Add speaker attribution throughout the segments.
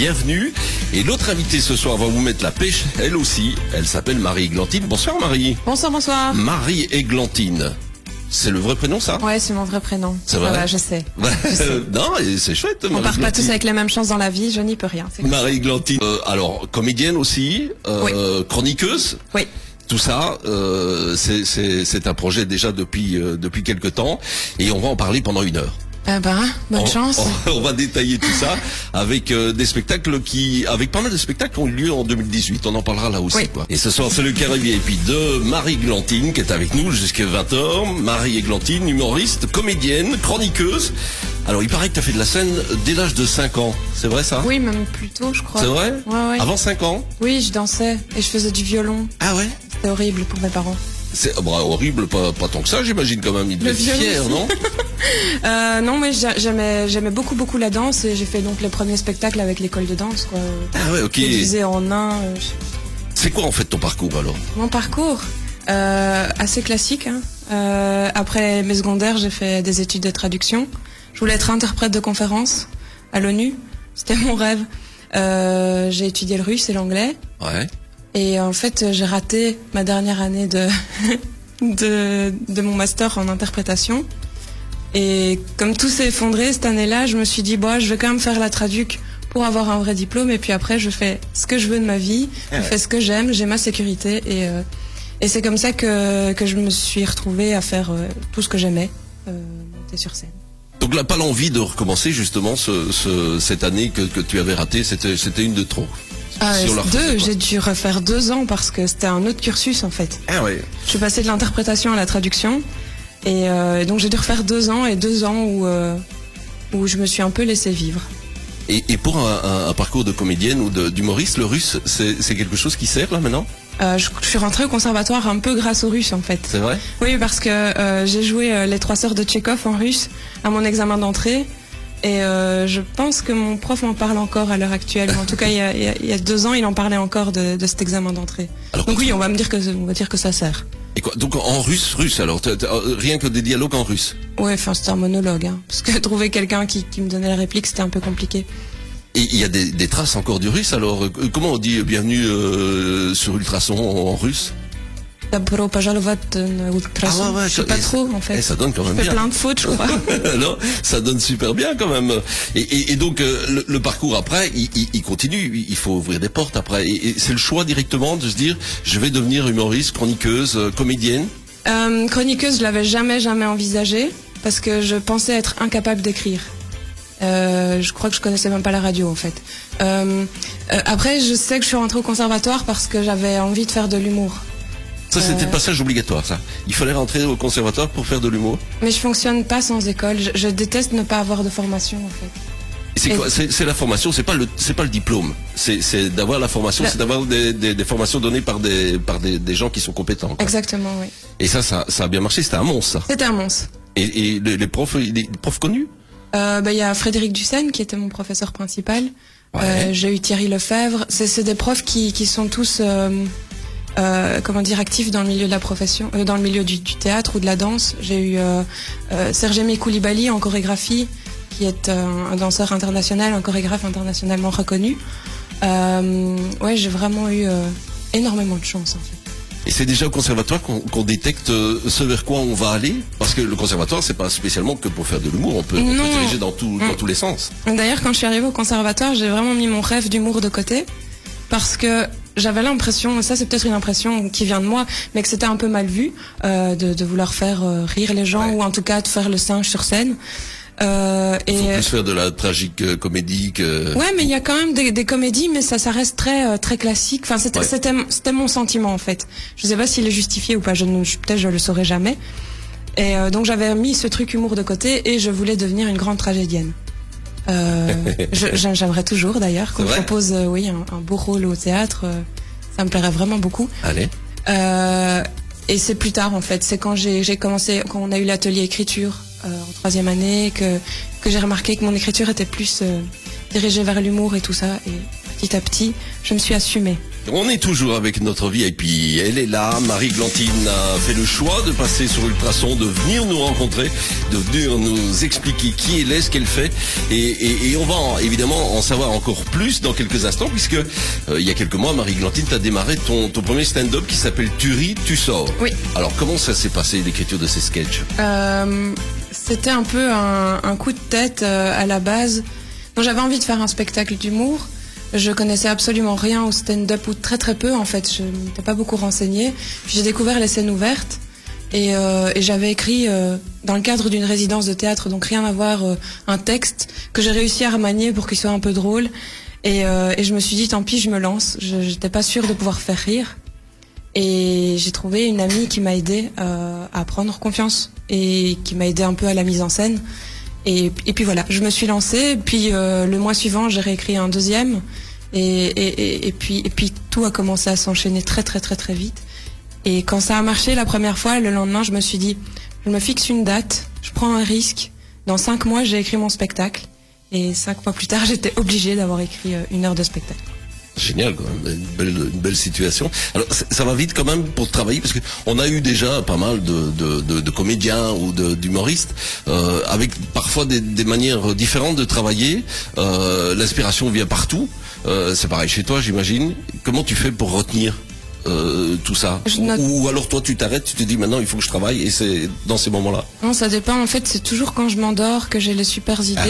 Speaker 1: bienvenue. Et l'autre invitée ce soir va vous mettre la pêche, elle aussi. Elle s'appelle Marie Églantine. Bonsoir Marie.
Speaker 2: Bonsoir, bonsoir.
Speaker 1: Marie Églantine. C'est le vrai prénom ça?
Speaker 2: Ouais, c'est mon vrai prénom.
Speaker 1: C'est vrai?
Speaker 2: Voilà, je sais. Je sais.
Speaker 1: non, c'est chouette.
Speaker 2: On
Speaker 1: Marie
Speaker 2: part pas tous avec les mêmes chances dans la vie, je n'y peux rien.
Speaker 1: Marie Églantine. Euh, alors, comédienne aussi, euh, chroniqueuse.
Speaker 2: Oui.
Speaker 1: Tout ça, euh, c'est- un projet déjà depuis euh, depuis quelque temps, et on va en parler pendant une heure.
Speaker 2: Eh ben, bonne
Speaker 1: on,
Speaker 2: chance.
Speaker 1: On, on va détailler tout ça avec euh, des spectacles qui, avec pas mal de spectacles qui ont eu lieu en 2018. On en parlera là aussi.
Speaker 2: Oui.
Speaker 1: Quoi. Et ce soir, c'est le carré VIP de Marie Glantine qui est avec nous jusqu'à 20h. Marie Églantine, humoriste, comédienne, chroniqueuse. Alors, il paraît que tu as fait de la scène dès l'âge de 5 ans. C'est vrai ça?
Speaker 2: Oui, même plus tôt, je crois.
Speaker 1: C'est vrai?
Speaker 2: Ouais, ouais.
Speaker 1: Avant 5 ans?
Speaker 2: Oui, je dansais et je faisais du violon.
Speaker 1: Ah ouais?
Speaker 2: C'était horrible pour mes parents.
Speaker 1: C'est oh, bah, horrible, pas, pas tant que ça, j'imagine quand même. Il devait
Speaker 2: Le
Speaker 1: être fier, non
Speaker 2: Euh, non, mais j'a- j'aimais, j'aimais beaucoup, beaucoup la danse et j'ai fait donc les premiers spectacles avec l'école de danse, quoi.
Speaker 1: Ah ouais, ok.
Speaker 2: Déguisée en nain. euh, je-
Speaker 1: C'est quoi en fait ton parcours alors?
Speaker 2: Mon parcours, euh, assez classique. Hein. Euh, après mes secondaires, j'ai fait des études de traduction. Je voulais être interprète de conférences à l'ONU. C'était mon rêve. Euh, j'ai étudié le russe et l'anglais.
Speaker 1: Ouais.
Speaker 2: Et en fait, j'ai raté ma dernière année de, de, de mon master en interprétation. Et comme tout s'est effondré cette année-là, je me suis dit, bon, je vais quand même faire la traduc pour avoir un vrai diplôme. Et puis après, je fais ce que je veux de ma vie,
Speaker 1: Ah
Speaker 2: je fais ce que j'aime, j'ai ma sécurité. Et, euh, et c'est comme ça que, que je me suis retrouvée à faire euh, tout ce que j'aimais, euh, monter sur scène.
Speaker 1: Donc là, pas l'envie de recommencer justement ce, ce- cette année que, que tu avais ratée, c'était c'était une de trop.
Speaker 2: Ah, deux, j'ai dû refaire deux ans parce que c'était un autre cursus en fait.
Speaker 1: Ah.
Speaker 2: Je suis passée de l'interprétation à la traduction. Et euh, donc j'ai dû refaire deux ans et deux ans où, euh, où je me suis un peu laissée vivre.
Speaker 1: Et, et pour un, un- un parcours de comédienne ou d'humoriste, le russe, c'est quelque chose qui sert là maintenant?
Speaker 2: Euh, je, je suis rentrée au conservatoire un peu grâce aux Russes en fait.
Speaker 1: C'est vrai?
Speaker 2: Oui, parce que euh, j'ai joué euh, les trois sœurs de Tchekhov en russe à mon examen d'entrée. Et euh, je pense que mon prof m'en parle encore à l'heure actuelle. En tout cas, il y, a, il y deux ans, il en parlait encore de, de cet examen d'entrée.
Speaker 1: Alors,
Speaker 2: Donc oui, on va me dire que on va dire que ça sert.
Speaker 1: Et quoi, donc en russe, russe alors, euh, rien que des dialogues en russe.
Speaker 2: Ouais, enfin c'était un monologue, hein, parce que trouver quelqu'un qui, qui me donnait la réplique, c'était un peu compliqué.
Speaker 1: Et il y a des, des traces encore du russe alors. euh, Comment on dit euh, bienvenue euh, sur Ultrason en, en russe?
Speaker 2: D'abord, pajalovat euh, ultrason.
Speaker 1: Ah ouais, ouais,
Speaker 2: je sais pas trop en fait.
Speaker 1: Eh, ça donne quand même
Speaker 2: je fais plein de fautes, je crois.
Speaker 1: non, ça donne super bien quand même. Et, donc euh, le, parcours après, il, continue. Il faut ouvrir des portes après. Et, c'est le choix directement de se dire, je vais devenir humoriste, chroniqueuse, euh, comédienne?
Speaker 2: Chroniqueuse, je l'avais jamais jamais envisagé parce que je pensais être incapable d'écrire. Je crois que je connaissais même pas la radio en fait. Après, je sais que je suis rentrée au conservatoire parce que j'avais envie de faire de l'humour.
Speaker 1: Ça, c'était
Speaker 2: Euh.
Speaker 1: le passage obligatoire. Ça. Il fallait rentrer au conservatoire pour faire de l'humour.
Speaker 2: Mais je fonctionne pas sans école. Je, je déteste ne pas avoir de formation en fait.
Speaker 1: C'est la formation. C'est pas le, c'est pas le diplôme. C'est d'avoir la formation.
Speaker 2: La-
Speaker 1: C'est d'avoir des, des, des formations données par des par des, des gens qui sont compétents. quoi.
Speaker 2: Exactement, oui.
Speaker 1: Et ça, ça, ça a bien marché. C'était un monstre. Ça.
Speaker 2: C'était un monstre.
Speaker 1: Et, et les, les profs, les profs connus?
Speaker 2: Euh, bah, Il y a Frédéric Dussène qui était mon professeur principal.
Speaker 1: Ouais.
Speaker 2: Euh, J'ai eu Thierry Lefebvre. C'est c'est des profs qui, qui sont tous, euh, euh, comment dire, actifs dans le milieu de la profession, euh, dans le milieu du, du théâtre ou de la danse. J'ai eu euh, euh, Sergei Koulibaly en chorégraphie, qui est euh, un danseur international, un chorégraphe internationalement reconnu. Ouais, j'ai vraiment eu énormément de chance en fait.
Speaker 1: Et c'est déjà au conservatoire qu'on détecte ce vers quoi on va aller? Parce que le conservatoire, c'est pas spécialement que pour faire de l'humour, on peut, on peut diriger dans, tout, dans
Speaker 2: Mm.
Speaker 1: tous les sens.
Speaker 2: D'ailleurs, quand je suis arrivée au conservatoire, j'ai vraiment mis mon rêve d'humour de côté parce que j'avais l'impression, ça c'est peut-être une impression qui vient de moi, mais que c'était un peu mal vu euh, de, de vouloir faire euh, rire les gens
Speaker 1: Ouais.
Speaker 2: ou en tout cas de faire le singe sur scène. Euh,
Speaker 1: Il faut
Speaker 2: et
Speaker 1: plus faire de la tragique euh, comédie que...
Speaker 2: ouais, mais il y a quand même des, des comédies, mais ça, ça reste très euh, très classique. Enfin, c'était
Speaker 1: Ouais.
Speaker 2: c'était c'était mon sentiment en fait. Je sais pas s'il est justifié ou pas. Je ne, peut-être je le saurai jamais. Et euh, donc j'avais mis ce truc humour de côté et je voulais devenir une grande tragédienne. Euh, J'aimerais toujours d'ailleurs qu'on propose euh, oui un, un beau rôle au théâtre. euh, ça me plairait vraiment beaucoup.
Speaker 1: Allez.
Speaker 2: Euh, et c'est plus tard en fait. C'est quand j'ai j'ai commencé, quand on a eu l'atelier écriture euh, en troisième année, que que j'ai remarqué que mon écriture était plus euh, dirigée vers l'humour et tout ça. Et petit à petit, je me suis assumée.
Speaker 1: On est toujours avec notre VIP. Elle est là. Marie Glantine a fait le choix de passer sur Ultrason, de venir nous rencontrer, de venir nous expliquer qui elle est, ce qu'elle fait. Et, on va évidemment en savoir encore plus dans quelques instants, puisque euh, il y a quelques mois, Marie Glantine, tu as démarré ton, premier stand-up qui s'appelle Tu ris, tu sors.
Speaker 2: Oui.
Speaker 1: Alors comment ça s'est passé l'écriture de ces sketchs?
Speaker 2: Euh, C'était un peu un, coup de tête euh, à la base. J'avais envie de faire un spectacle d'humour. Je connaissais absolument rien au stand-up ou très très peu en fait. Je n'étais pas beaucoup renseignée. J'ai découvert les scènes ouvertes et, euh, et j'avais écrit euh, dans le cadre d'une résidence de théâtre, donc rien à voir, euh, un texte que j'ai réussi à remanier pour qu'il soit un peu drôle. Et, euh, et, je me suis dit tant pis, je me lance. Je n'étais pas sûre de pouvoir faire rire. Et j'ai trouvé une amie qui m'a aidé à prendre confiance et qui m'a aidé un peu à la mise en scène. Et, et, puis voilà, je me suis lancée. Puis euh, le mois suivant, j'ai réécrit un deuxième. Et, et, puis, et puis tout a commencé à s'enchaîner très très très très vite. Et quand ça a marché la première fois, le lendemain, je me suis dit, je me fixe une date, je prends un risque. Dans cinq mois, j'ai écrit mon spectacle. Et cinq mois plus tard, j'étais obligée d'avoir écrit euh, une heure de spectacle.
Speaker 1: Génial, quand même. Une belle, une belle situation. Alors, ça va vite quand même pour travailler, parce que on a eu déjà pas mal de, de, de, comédiens ou d'humoristes, euh, avec parfois des, des, manières différentes de travailler. Euh, L'inspiration vient partout. Euh, c'est pareil chez toi, j'imagine. Comment tu fais pour retenir euh, tout ça? Ou, alors toi tu t'arrêtes, tu te dis maintenant il faut que je travaille et c'est dans ces moments-là
Speaker 2: Non, ça dépend. En fait, c'est toujours quand je m'endors que j'ai les super ah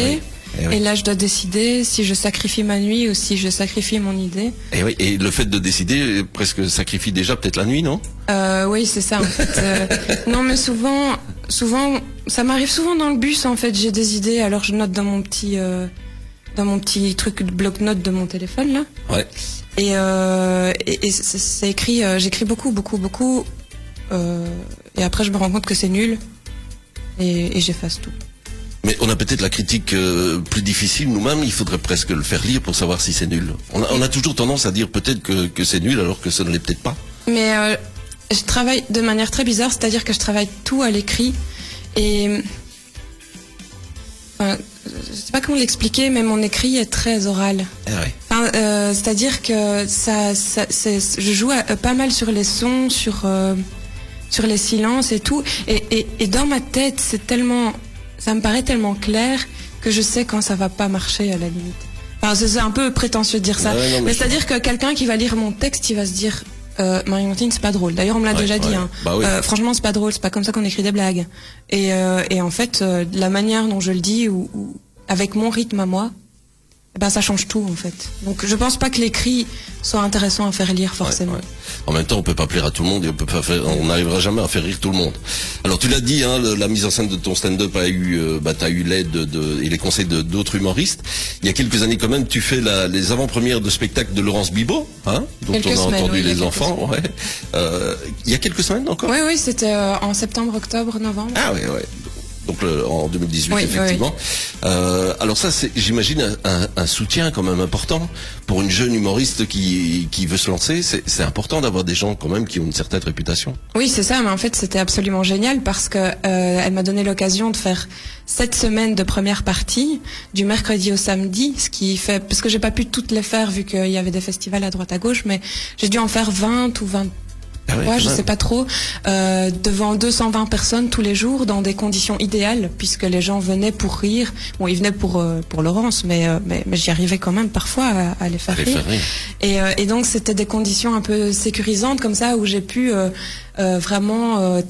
Speaker 2: Eh et, là, je dois décider si je sacrifie ma nuit ou si je sacrifie mon idée.
Speaker 1: Et, eh oui, et le fait de décider presque sacrifie déjà peut-être la nuit, non?
Speaker 2: Euh, Oui, c'est ça. En fait. Euh, non, mais souvent, souvent, ça m'arrive souvent dans le bus. En fait, j'ai des idées, alors je note dans mon petit, euh, dans mon petit truc de bloc-notes de mon téléphone là.
Speaker 1: Ouais.
Speaker 2: Et, euh, et, c'est écrit, euh, j'écris beaucoup, beaucoup, beaucoup. et après, je me rends compte que c'est nul et, et j'efface tout.
Speaker 1: Mais on a peut-être la critique euh, plus difficile nous-mêmes, il faudrait presque le faire lire pour savoir si c'est nul. On a, on a, toujours tendance à dire peut-être que, que c'est nul alors que ça ne l'est peut-être pas.
Speaker 2: Mais euh, je travaille de manière très bizarre, c'est-à-dire que je travaille tout à l'écrit et... Enfin, je sais pas comment l'expliquer, mais mon écrit est très oral.
Speaker 1: Ah ouais.
Speaker 2: enfin, euh, c'est-à-dire que ça, ça je joue pas mal sur les sons, sur, sur les silences et tout. Et, et, et dans ma tête, c'est tellement ça me paraît tellement clair que je sais quand ça va pas marcher à la limite. Enfin, c'est un peu prétentieux de dire ça. mais, c'est-à-dire que quelqu'un qui va lire mon texte, il va se dire euh, Marie-Martine, c'est pas drôle. D'ailleurs, on me l'a déjà dit. Hein.
Speaker 1: Bah euh,
Speaker 2: franchement, c'est pas drôle. C'est pas comme ça qu'on écrit des blagues. Et, euh, et en fait, euh, la manière dont je le dis, ou, ou avec mon rythme à moi, ben ça change tout en fait. Donc je pense pas que l'écrit soit intéressant à faire lire forcément.
Speaker 1: En même temps, on peut pas plaire à tout le monde et on peut pas faire, on n'arrivera jamais à faire rire tout le monde. Alors tu l'as dit, hein, la mise en scène de ton stand-up a eu, euh, bah, eu l'aide de, et les conseils de d'autres humoristes. Il y a quelques années quand même, tu fais la, les avant-premières de spectacle de Laurence Bibot, hein, dont on a entendu les enfants. Ouais. Euh, il y a quelques semaines encore.
Speaker 2: Oui, oui, c'était euh, en septembre, octobre, novembre.
Speaker 1: Ah oui, ouais donc en 2018 effectivement. Euh, alors ça, c'est, j'imagine, un, soutien quand même important pour une jeune humoriste qui, qui veut se lancer. C'est, important d'avoir des gens quand même qui ont une certaine réputation.
Speaker 2: Oui, c'est ça. Mais en fait, c'était absolument génial parce que euh, elle m'a donné l'occasion de faire sept semaines de première partie du mercredi au samedi, ce qui fait parce que j'ai pas pu toutes les faire vu qu'il y avait des festivals à droite à gauche, mais j'ai dû en faire 20 ou 20 ah je sais pas trop, euh, devant 220 personnes tous les jours dans des conditions idéales puisque les gens venaient pour rire. Bon, ils venaient pour euh, pour Laurence, mais euh, mais, mais j'y arrivais quand même parfois à, les faire rire. Et, et donc c'était des conditions un peu sécurisantes comme ça où j'ai pu vraiment.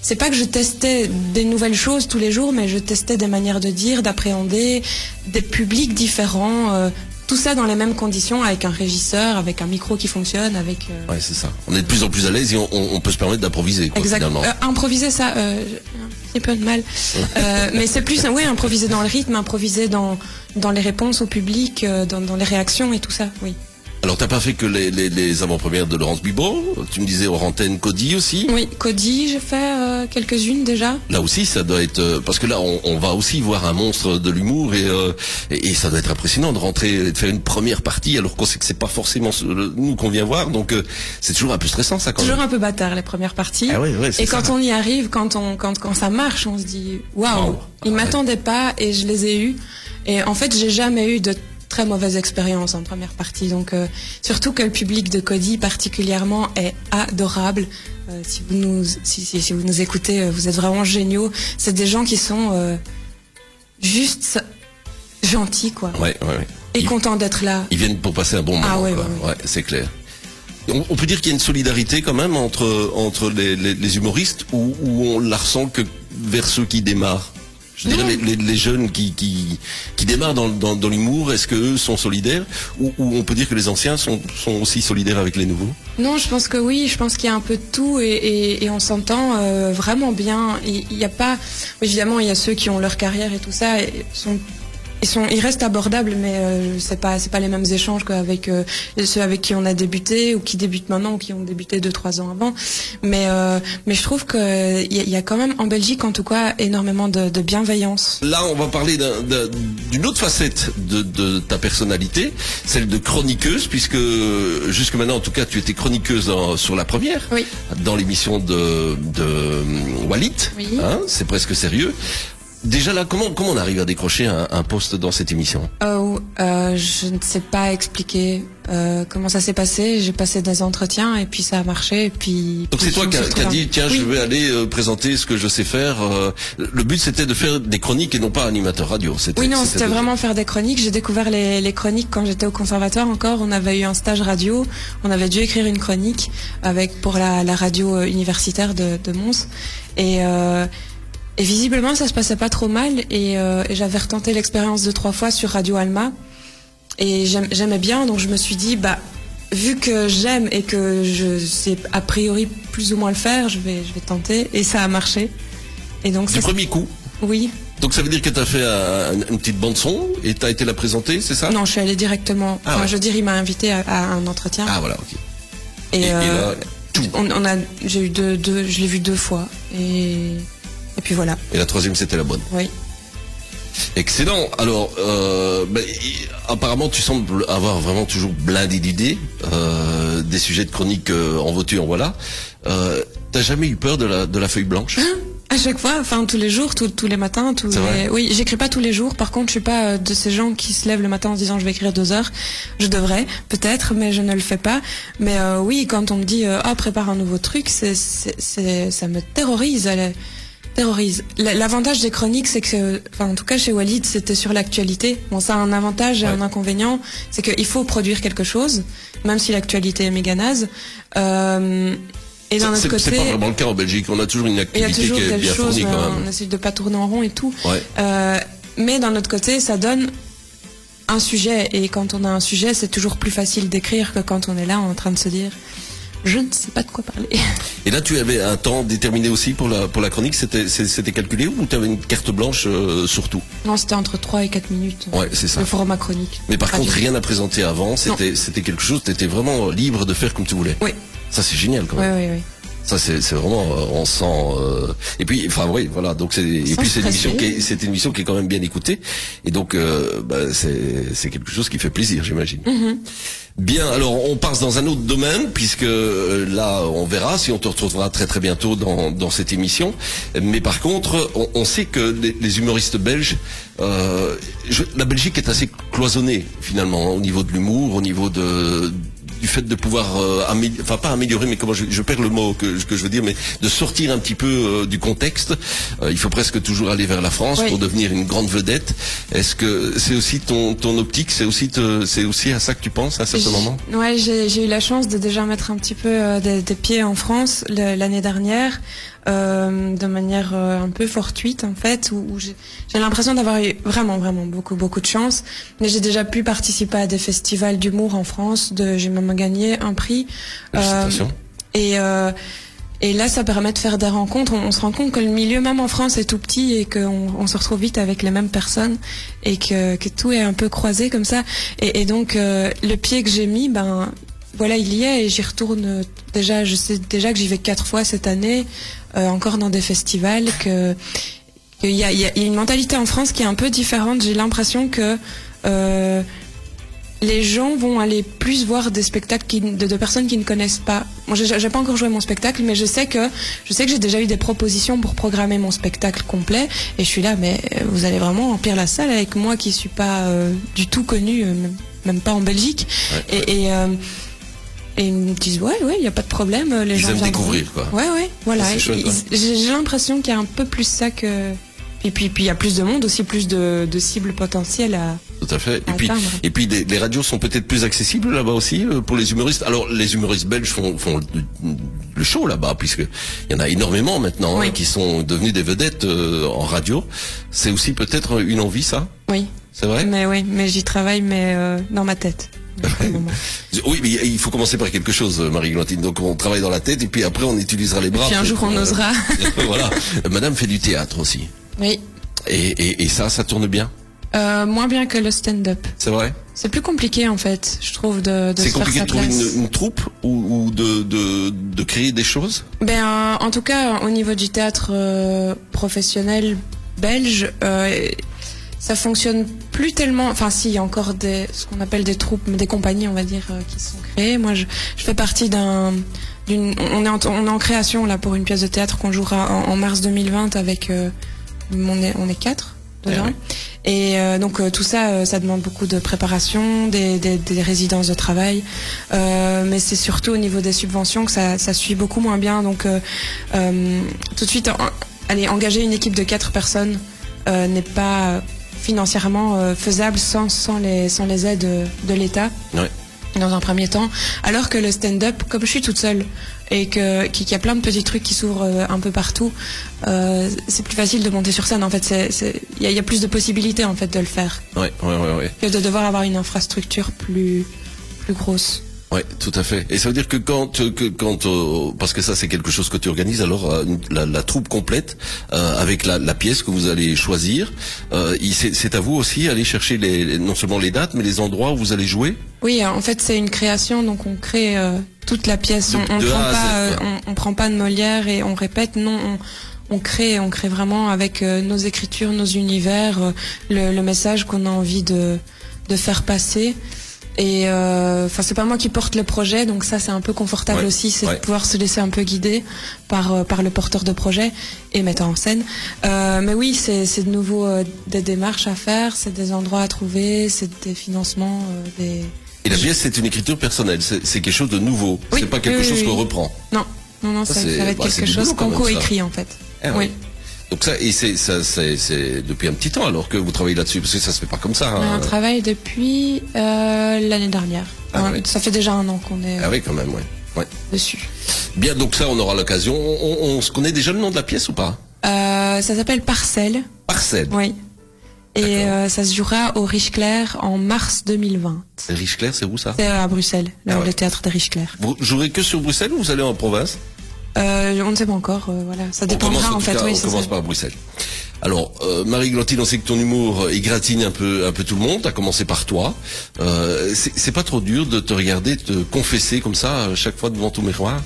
Speaker 2: C'est pas que je testais des nouvelles choses tous les jours, mais je testais des manières de dire, d'appréhender, des publics différents, tout ça dans les mêmes conditions, avec un régisseur, avec un micro qui fonctionne, avec.
Speaker 1: Euh... Ouais, c'est ça. On est de plus en plus à l'aise et on, on, peut se permettre d'improviser.
Speaker 2: Exactement. Euh, improviser, ça, euh, un petit peu de mal. euh, mais c'est plus, oui, improviser dans le rythme, improviser dans dans les réponses au public, euh, dans, dans les réactions et tout ça, oui.
Speaker 1: Alors t'as pas fait que les, les, les avant-premières de Laurence Bibot? Tu me disais antenne Cody aussi?
Speaker 2: Oui, Cody, j'ai fait euh, quelques-unes déjà?
Speaker 1: Là aussi, ça doit être euh, parce que là, on, on, va aussi voir un monstre de l'humour et, euh, et, ça doit être impressionnant de rentrer et de faire une première partie alors qu'on sait que c'est pas forcément nous qu'on vient voir. Donc c'est toujours un peu stressant ça. Quand
Speaker 2: toujours un peu bâtard les premières parties.
Speaker 1: Ah oui,
Speaker 2: et quand on y arrive, quand on quand quand ça marche, on se dit waouh, wow, ils m'attendaient pas et je les ai eus. Et en fait, j'ai jamais eu de très mauvaise expérience en première partie. Donc euh, surtout que le public de Cody particulièrement est adorable. Euh, si vous nous si, si, si vous nous écoutez, euh, vous êtes vraiment géniaux. C'est des gens qui sont euh, juste gentils quoi
Speaker 1: Ouais, ouais, ouais.
Speaker 2: et
Speaker 1: Ils-
Speaker 2: contents d'être là.
Speaker 1: Ils viennent pour passer un bon moment.
Speaker 2: Ah ouais,
Speaker 1: quoi.
Speaker 2: ouais, ouais.
Speaker 1: Ouais, c'est clair. On, on peut dire qu'il y a une solidarité quand même entre entre les, les- les humoristes ou, ou on la ressent que vers ceux qui démarrent? Je dirais les, les- les jeunes qui, qui, qui démarrent dans, dans, dans l'humour, est-ce que eux sont solidaires ou, ou on peut dire que les anciens sont, sont aussi solidaires avec les nouveaux?
Speaker 2: Non, je pense que oui. Je pense qu'il y a un peu de tout et, et, et on s'entend euh, vraiment bien. Il il y a pas, évidemment, il y a ceux qui ont leur carrière et tout ça. Et sont, ils sont, ils restent abordables, mais euh, c'est pas, c'est pas les mêmes échanges qu'avec euh, ceux avec qui on a débuté ou qui débutent maintenant ou qui ont débuté deux trois ans avant. Mais, euh, mais je trouve que il y, a- il y a quand même en Belgique, en tout cas, énormément de, de bienveillance.
Speaker 1: Là, on va parler d'un- d'un- d'une autre facette de, de ta personnalité, celle de chroniqueuse, puisque jusque maintenant, en tout cas, tu étais chroniqueuse dans- sur la première,
Speaker 2: Oui.
Speaker 1: dans l'émission de, de Walid.
Speaker 2: Oui.
Speaker 1: Hein, c'est presque sérieux. Déjà là, comment comment on arrive à décrocher un, un poste dans cette émission?
Speaker 2: Oh, euh, je ne sais pas expliquer euh, comment ça s'est passé. J'ai passé des entretiens et puis ça a marché. Et puis.
Speaker 1: Donc c'est toi qui as dit tiens
Speaker 2: Oui.
Speaker 1: je vais aller euh, présenter ce que je sais faire. euh, le but c'était de faire des chroniques et non pas animateur radio.
Speaker 2: Oui, non, c'était vraiment faire des chroniques. J'ai découvert les, les chroniques quand j'étais au conservatoire encore. On avait eu un stage radio. On avait dû écrire une chronique avec pour la, la radio euh, universitaire de, de Mons. Et, euh, et visiblement, ça se passait pas trop mal. Et, euh, et j'avais retenté l'expérience deux trois fois sur Radio Alma. Et j'aimais bien, donc je me suis dit, bah, vu que j'aime et que je sais a priori plus ou moins le faire, je vais, je vais tenter. Et ça a marché. Et donc,
Speaker 1: Du
Speaker 2: ça,
Speaker 1: premier coup.
Speaker 2: oui.
Speaker 1: Donc ça veut dire que tu as fait un- une petite bande son et tu as été la présenter, c'est ça?
Speaker 2: Non, je suis allée directement.
Speaker 1: Ah
Speaker 2: enfin,
Speaker 1: ouais.
Speaker 2: je veux dire, il m'a invité à, à un entretien.
Speaker 1: Ah voilà, ok.
Speaker 2: et
Speaker 1: et- et
Speaker 2: euh,
Speaker 1: là, tout.
Speaker 2: on, on a, j'ai eu deux, deux, je l'ai vu deux fois. Et, et puis voilà.
Speaker 1: Et la troisième c'était la bonne.
Speaker 2: Oui.
Speaker 1: Excellent. Alors, euh, i- apparemment, tu sembles avoir vraiment toujours blindé d'idées, euh, des sujets de chronique euh, en voiture, en voilà. Euh, T'as jamais eu peur de la, de la feuille blanche?
Speaker 2: À chaque fois, enfin tous les jours, tous- tous les matins, tous les... Oui, j'écris pas tous les jours. Par contre, je suis pas euh, de ces gens qui se lèvent le matin en se disant je vais écrire deux heures. Je devrais, peut-être, mais je ne le fais pas. Mais euh, oui, quand on me dit ah prépare un nouveau truc, c'est, ça me terrorise. Elle terrorise. L'avantage des chroniques, c'est que, enfin en tout cas chez Walid, c'était sur l'actualité. Bon, ça a un avantage et
Speaker 1: Ouais.
Speaker 2: un inconvénient, c'est qu'il faut produire quelque chose, même si l'actualité est méga naze. Euh, et d'un
Speaker 1: C'est
Speaker 2: autre
Speaker 1: c'est
Speaker 2: côté,
Speaker 1: pas vraiment le cas en Belgique. On a toujours une
Speaker 2: il y a
Speaker 1: activité
Speaker 2: toujours
Speaker 1: qui est bien
Speaker 2: chose,
Speaker 1: fournie quand
Speaker 2: on
Speaker 1: même.
Speaker 2: essaie de pas tourner en rond et tout.
Speaker 1: Ouais.
Speaker 2: Euh, mais d'un autre côté, ça donne un sujet. Et quand on a un sujet, c'est toujours plus facile d'écrire que quand on est là en train de se dire je ne sais pas de quoi parler.
Speaker 1: Et là, tu avais un temps déterminé aussi pour la, pour la chronique. C'était calculé ou tu avais une carte blanche euh, sur tout?
Speaker 2: Non, c'était entre 3 et 4 minutes.
Speaker 1: Ouais, c'est ça.
Speaker 2: Le format chronique.
Speaker 1: Mais par
Speaker 2: Radio.
Speaker 1: contre, rien à présenter avant. C'était quelque chose. T'étais vraiment libre de faire comme tu voulais.
Speaker 2: Oui,
Speaker 1: Ça, c'est génial quand
Speaker 2: oui,
Speaker 1: même.
Speaker 2: oui, oui.
Speaker 1: Ça c'est vraiment euh, on sent euh, et puis enfin oui voilà donc c'est et puis c'est une émission qui est, c'est une émission qui est quand même bien écoutée et donc euh, bah, c'est c'est quelque chose qui fait plaisir j'imagine.
Speaker 2: Mm-hmm.
Speaker 1: Bien alors on passe dans un autre domaine puisque euh, là on verra si on te retrouvera très très bientôt dans dans cette émission mais par contre on, on sait que les, les humoristes belges euh, je- la Belgique est assez cloisonnée finalement hein, au niveau de l'humour au niveau de du fait de pouvoir euh, amé- enfin pas améliorer mais comment je, je perds le mot que, que je veux dire mais de sortir un petit peu euh, du contexte Euh, il faut presque toujours aller vers la France
Speaker 2: Oui.
Speaker 1: pour devenir une grande vedette. Est-ce que c'est aussi ton ton optique c'est aussi c'est aussi à ça que tu penses à un certain moment
Speaker 2: Ouais, j'ai eu la chance de déjà mettre un petit peu euh, des, des pieds en France l'année dernière, euh, de manière euh, un peu fortuite en fait, où, où j'ai l'impression d'avoir eu vraiment vraiment beaucoup beaucoup de chance. Mais j'ai déjà pu participer à des festivals d'humour en France. J'ai même gagné un prix. Euh, et euh, et là, ça permet de faire des rencontres. On, on se rend compte que le milieu, même en France, est tout petit et qu'on on se retrouve vite avec les mêmes personnes et que, que tout est un peu croisé comme ça. Et, et donc, euh, le pied que j'ai mis, ben voilà, il y est et j'y retourne déjà. Je sais déjà que j'y vais quatre fois cette année, euh, encore dans des festivals. Que y il y a- il y a une mentalité en France qui est un peu différente. J'ai l'impression que euh, les gens vont aller plus voir des spectacles qui- de, de personnes qui ne connaissent pas Moi, j'ai j'ai pas encore joué mon spectacle, mais je sais que je sais que j'ai déjà eu des propositions pour programmer mon spectacle complet. Et je suis là, mais euh, vous allez vraiment remplir la salle avec moi qui suis pas euh, du tout connue, euh, même, même pas en Belgique.
Speaker 1: Ouais,
Speaker 2: et, et, euh, et ils me disent ouais, ouais, il y a pas de problème. Les
Speaker 1: Ils
Speaker 2: gens
Speaker 1: aiment découvrir, quoi.
Speaker 2: Ouais, ouais, voilà. J'ai l'impression qu'il y a un peu plus ça que. Et puis, puis il y a plus de monde, aussi plus de, de cibles potentielles à.
Speaker 1: Tout à fait. Et puis, et puis les, les radios sont peut-être plus accessibles là-bas aussi euh, pour les humoristes. Alors les humoristes belges font, font le, le show là-bas puisque il y en a énormément maintenant
Speaker 2: Oui.
Speaker 1: hein, qui sont devenus des vedettes euh, en radio. C'est aussi peut-être une envie ça?
Speaker 2: Oui,
Speaker 1: C'est vrai.
Speaker 2: mais oui, mais j'y travaille, mais euh, dans ma tête.
Speaker 1: Oui, mais il faut commencer par quelque chose, Marie-Glantine. Donc on travaille dans la tête et puis après on utilisera les bras.
Speaker 2: Puis un jour on
Speaker 1: euh,
Speaker 2: osera.
Speaker 1: voilà. Madame fait du théâtre aussi.
Speaker 2: Oui.
Speaker 1: Et, et, et ça, ça tourne bien.
Speaker 2: Euh, moins bien que le stand-up.
Speaker 1: C'est vrai.
Speaker 2: C'est plus compliqué en fait, je trouve, de, de
Speaker 1: C'est
Speaker 2: faire
Speaker 1: compliqué
Speaker 2: sa
Speaker 1: de trouver
Speaker 2: place.
Speaker 1: une, une troupe ou, ou de, de, de créer des choses.
Speaker 2: Ben, euh, en tout cas, au niveau du théâtre professionnel belge, ça fonctionne plus tellement. Enfin, si, il y a encore des, ce qu'on appelle des troupes, des compagnies, on va dire, euh, qui sont créées. Moi, je, je fais partie d'un. d'une- On est, en, on est en création là pour une pièce de théâtre qu'on jouera en, en mars 2020 avec. euh, on est, on est quatre dedans.
Speaker 1: Eh ouais.
Speaker 2: Et euh, donc euh, tout ça, euh, ça demande beaucoup de préparation, des, des, des résidences de travail, Euh, mais c'est surtout au niveau des subventions que ça, ça suit beaucoup moins bien. Donc euh, euh, tout de suite, en- allez, engager une équipe de quatre personnes euh, n'est pas financièrement euh, faisable sans, sans, les, sans les aides de, de l'État.
Speaker 1: Ouais.
Speaker 2: Dans un premier temps, alors que le stand-up, comme je suis toute seule et que qu'il y a plein de petits trucs qui s'ouvrent euh, un peu partout, euh, c'est plus facile de monter sur scène. En fait, il y, a- il y a plus de possibilités en fait de le faire
Speaker 1: Ouais, ouais, ouais, ouais.
Speaker 2: que de devoir avoir une infrastructure plus plus grosse.
Speaker 1: Ouais, tout à fait. Et ça veut dire que quand, euh, que quand, euh, parce que ça c'est quelque chose que tu organises, alors euh, la, la troupe complète euh, avec la, la pièce que vous allez choisir, euh, c'est à vous aussi aller chercher les, non seulement les dates, mais les endroits où vous allez jouer?
Speaker 2: Oui, en fait, c'est une création, donc on crée euh, toute la pièce.
Speaker 1: De-
Speaker 2: on, on prend pas, on, on prend pas de Molière et on répète. Non, on, on crée, on crée vraiment avec euh, nos écritures, nos univers, euh, le, le message qu'on a envie de de faire passer. Et euh, enfin, c'est pas moi qui porte le projet, donc ça c'est un peu confortable
Speaker 1: Ouais,
Speaker 2: aussi, c'est
Speaker 1: ouais.
Speaker 2: de pouvoir se laisser un peu guider par euh, par le porteur de projet et metteur en scène. Euh, mais oui, c'est c'est de nouveau des démarches à faire, c'est des endroits à trouver, c'est des financements, euh, des
Speaker 1: Et la pièce c'est une écriture personnelle, c'est c'est quelque chose de nouveau.
Speaker 2: Oui,
Speaker 1: c'est pas quelque
Speaker 2: oui,
Speaker 1: chose
Speaker 2: oui,
Speaker 1: qu'on reprend.
Speaker 2: Non, non, non,
Speaker 1: Ça,
Speaker 2: ça,
Speaker 1: c'est-
Speaker 2: ça va être
Speaker 1: bah,
Speaker 2: quelque chose qu'on coécrit en fait.
Speaker 1: Eh
Speaker 2: oui.
Speaker 1: Donc ça et c'est ça c'est c'est depuis un petit temps alors que vous travaillez là-dessus parce que ça se fait pas comme ça.
Speaker 2: On
Speaker 1: hein.
Speaker 2: un travail depuis euh, l'année dernière.
Speaker 1: Ah.
Speaker 2: Ça fait déjà un an qu'on est euh,
Speaker 1: Ah oui quand même ouais. ouais.
Speaker 2: dessus.
Speaker 1: Bien donc ça on aura l'occasion. On, on, on se connaît déjà le nom de la pièce ou pas?
Speaker 2: Euh, ça s'appelle Parcelle,
Speaker 1: Parcelle.
Speaker 2: oui. Et euh, ça se jouera au Riche Clair en mars 2020.
Speaker 1: Riche Clair c'est où ça?
Speaker 2: C'est à Bruxelles, le,
Speaker 1: Ah ouais.
Speaker 2: le théâtre des Riche Clair.
Speaker 1: Vous jouerez que sur Bruxelles ou vous allez en province?
Speaker 2: Euh, on ne sait pas encore, euh, voilà. Ça dépendra
Speaker 1: en
Speaker 2: fait.
Speaker 1: cas,
Speaker 2: oui,
Speaker 1: on commence
Speaker 2: ça.
Speaker 1: par Bruxelles. Alors, euh, Marie Glantine, on sait que ton humour égratigne un peu, un peu tout le monde. À commencer par toi. Euh, c'est pas trop dur de te regarder, te confesser comme ça chaque fois devant ton miroir?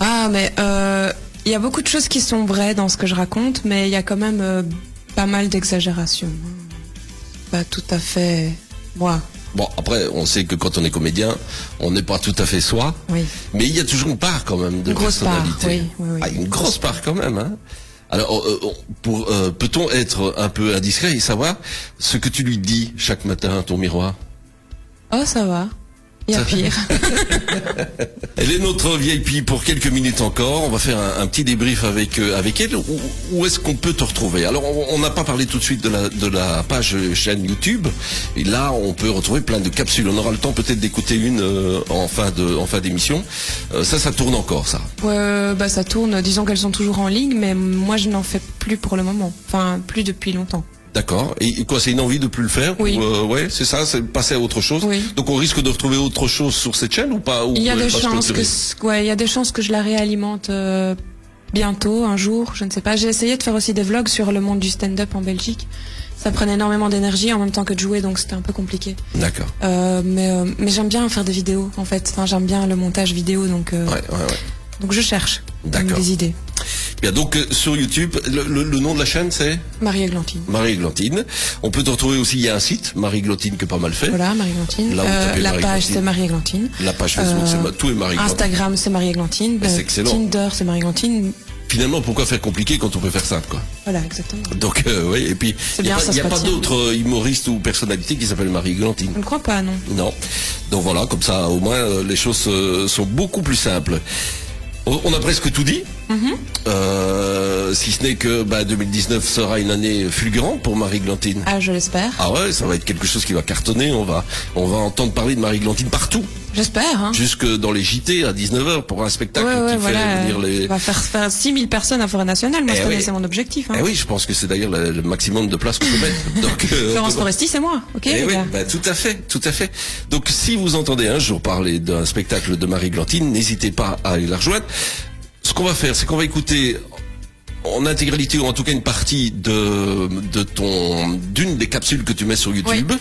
Speaker 2: Ah, mais euh, il y a beaucoup de choses qui sont vraies dans ce que je raconte, mais il y a quand même pas mal d'exagération. Pas tout à fait. Moi,
Speaker 1: Bon, après, on sait que quand on est comédien, on n'est pas tout à fait soi,
Speaker 2: oui.
Speaker 1: mais il y a toujours une part quand même de
Speaker 2: Une grosse part,
Speaker 1: personnalité.
Speaker 2: oui, oui, oui.
Speaker 1: Ah, une grosse part quand même. Hein. Alors, euh, euh, pour euh, peut-on être un peu indiscret et savoir ce que tu lui dis chaque matin à ton miroir?
Speaker 2: Oh, ça va. Il y a pire.
Speaker 1: Elle est notre VIP pour quelques minutes encore. On va faire un, un petit débrief avec euh, avec elle. Où, où est-ce qu'on peut te retrouver? Alors, on n'a pas parlé tout de suite de la de la page chaîne YouTube. Et là, on peut retrouver plein de capsules. On aura le temps peut-être d'écouter une euh, en fin de en fin d'émission. Euh, ça, ça tourne encore, ça.
Speaker 2: Ouais, bah ça tourne. Disons qu'elles sont toujours en ligne, mais moi je n'en fais plus pour le moment. Enfin, plus depuis longtemps.
Speaker 1: D'accord. Et quoi, c'est une envie de plus le faire
Speaker 2: Oui.
Speaker 1: ou, euh, Ouais, c'est ça, c'est passer à autre chose.
Speaker 2: Oui.
Speaker 1: Donc, on risque de retrouver autre chose sur cette chaîne ou pas ou
Speaker 2: Il y a des chances que, ouais, il y a des chances que je la réalimente euh, bientôt, un jour. Je ne sais pas. J'ai essayé de faire aussi des vlogs sur le monde du stand-up en Belgique. Ça prenait énormément d'énergie en même temps que de jouer, donc c'était un peu compliqué.
Speaker 1: D'accord.
Speaker 2: Euh, mais mais j'aime bien faire des vidéos, en fait. Enfin, j'aime bien le montage vidéo, donc
Speaker 1: Ouais, ouais, ouais.
Speaker 2: donc je cherche des idées.
Speaker 1: Bien, donc euh, sur YouTube, le, le- le nom de la chaîne c'est
Speaker 2: Marie-Églantine.
Speaker 1: Marie-Glantine. On peut te retrouver aussi, il y a un site, Marie-Glantine, que pas mal fait.
Speaker 2: Voilà, Marie-Églantine.
Speaker 1: Tapez
Speaker 2: la
Speaker 1: Marie-Églantine.
Speaker 2: page, c'est Marie-Églantine.
Speaker 1: La page Facebook,
Speaker 2: Euh,
Speaker 1: c'est ma- tout est Marie-Glantine.
Speaker 2: Instagram, c'est Marie-Églantine.
Speaker 1: Mais c'est
Speaker 2: Euh,
Speaker 1: excellent.
Speaker 2: Tinder, c'est Marie-Églantine.
Speaker 1: Finalement, pourquoi faire compliqué quand on peut faire simple, quoi
Speaker 2: Voilà, exactement.
Speaker 1: Donc, euh, oui, et puis, il n'y a pas, pas d'autres euh, humoristes ou personnalités qui s'appellent Marie-Glantine.
Speaker 2: Je ne crois pas, non.
Speaker 1: Non. Donc voilà, comme ça, au moins, euh, les choses euh, sont beaucoup plus simples. On on a presque tout dit.
Speaker 2: Mhm.
Speaker 1: Euh, si ce n'est que bah, 2019 sera une année fulgurante pour Marie-Glantine.
Speaker 2: Ah, je l'espère.
Speaker 1: Ah ouais, ça va être quelque chose qui va cartonner. On va, on va entendre parler de Marie-Glantine partout,
Speaker 2: J'espère, hein.
Speaker 1: jusque dans les JT à 19h pour un spectacle
Speaker 2: Ouais, ouais,
Speaker 1: qui
Speaker 2: voilà.
Speaker 1: fait venir les.
Speaker 2: On va faire, faire 6000 personnes à Forêt Nationale. Moi,
Speaker 1: Eh oui.
Speaker 2: c'est mon objectif. Hein.
Speaker 1: Eh oui, je pense que c'est d'ailleurs le, maximum de place qu'on peut mettre. Donc, euh,
Speaker 2: Florence
Speaker 1: peut-
Speaker 2: Foresti, c'est moi. Ok,
Speaker 1: Eh
Speaker 2: les
Speaker 1: oui,
Speaker 2: gars
Speaker 1: bah, tout à fait, tout à fait. Donc si vous entendez un jour parler d'un spectacle de Marie Glantine, n'hésitez pas à aller la rejoindre. Ce qu'on va faire, c'est qu'on va écouter en intégralité ou en tout cas une partie de de ton d'une des capsules que tu mets sur YouTube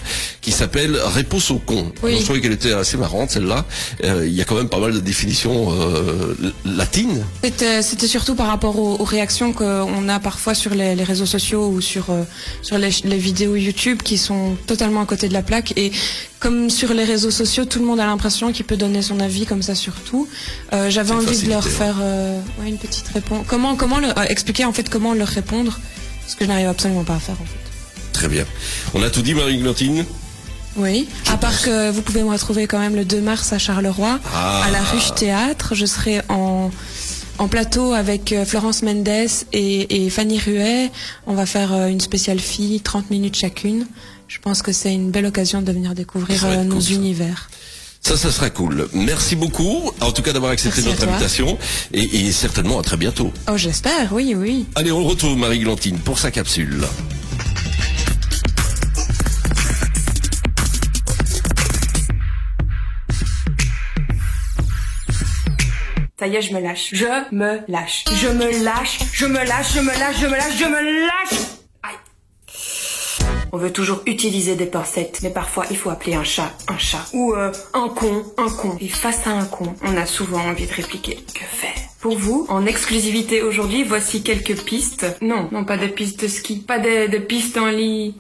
Speaker 1: qui s'appelle Réponse au con.
Speaker 2: Oui.
Speaker 1: Je trouvais qu'elle était assez marrante celle-là. Euh, Il y a quand même pas mal de définitions euh, latines.
Speaker 2: C'était, c'était surtout par rapport aux, aux réactions qu'on a parfois sur les, les réseaux sociaux ou sur, euh, sur les, les vidéos YouTube qui sont totalement à côté de la plaque. Et comme sur les réseaux sociaux, tout le monde a l'impression qu'il peut donner son avis comme ça sur tout. Euh, j'avais envie de leur faire euh, ouais, une petite réponse. Comment, comment leur, euh, expliquer en fait comment leur répondre? Ce que je n'arrive absolument pas à faire en fait.
Speaker 1: Très bien. On a tout dit Marie Glantine?
Speaker 2: Oui, à part que vous pouvez me retrouver quand même le 2 mars à Charleroi,
Speaker 1: Ah.
Speaker 2: à la Ruche Théâtre. Je serai en, en plateau avec euh, Florence Mendes et, et Fanny Ruet. On va faire euh, une spéciale fille, 30 minutes chacune. Je pense que c'est une belle occasion de venir découvrir euh, nos
Speaker 1: cool,
Speaker 2: univers.
Speaker 1: Ça, ça sera cool. Merci beaucoup, en tout cas d'avoir accepté
Speaker 2: Merci
Speaker 1: notre invitation et, et certainement à très bientôt.
Speaker 2: Oh, j'espère, oui, oui.
Speaker 1: Allez, on retrouve Marie Glantine pour sa capsule.
Speaker 3: Ça y est, je me lâche. Je me lâche. Je me lâche. Je me lâche. Je me lâche. Je me lâche. Je me lâche. On veut toujours utiliser des pincettes, mais parfois il faut appeler un chat un chat. Ou euh, un con un con. Et face à un con, on a souvent envie de répliquer. Que faire Pour vous, en exclusivité aujourd'hui, voici quelques pistes. Non, non pas des pistes de ski. Pas des, des pistes en lit.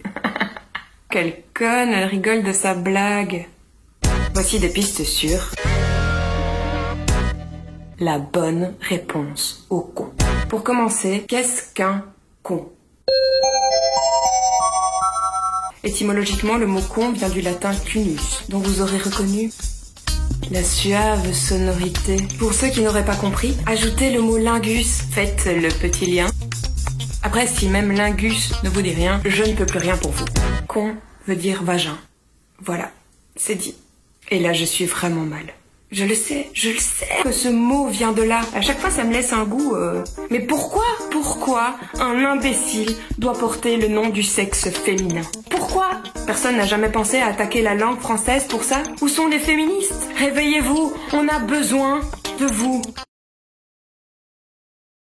Speaker 3: Quelle conne, elle rigole de sa blague. Voici des pistes sûres la bonne réponse au con. Pour commencer, qu'est-ce qu'un con? Étymologiquement, le mot con vient du latin cunus, dont vous aurez reconnu la suave sonorité. Pour ceux qui n'auraient pas compris, ajoutez le mot lingus, faites le petit lien. Après, si même lingus ne vous dit rien, je ne peux plus rien pour vous. Con veut dire vagin. Voilà, c'est dit. Et là, je suis vraiment mal. Je le sais, je le sais que ce mot vient de là. À chaque fois, ça me laisse un goût. euh, Mais pourquoi, pourquoi un imbécile doit porter le nom du sexe féminin? Personne n'a jamais pensé à attaquer la langue française pour ça Où sont les féministes? Réveillez-vous, on a besoin de vous.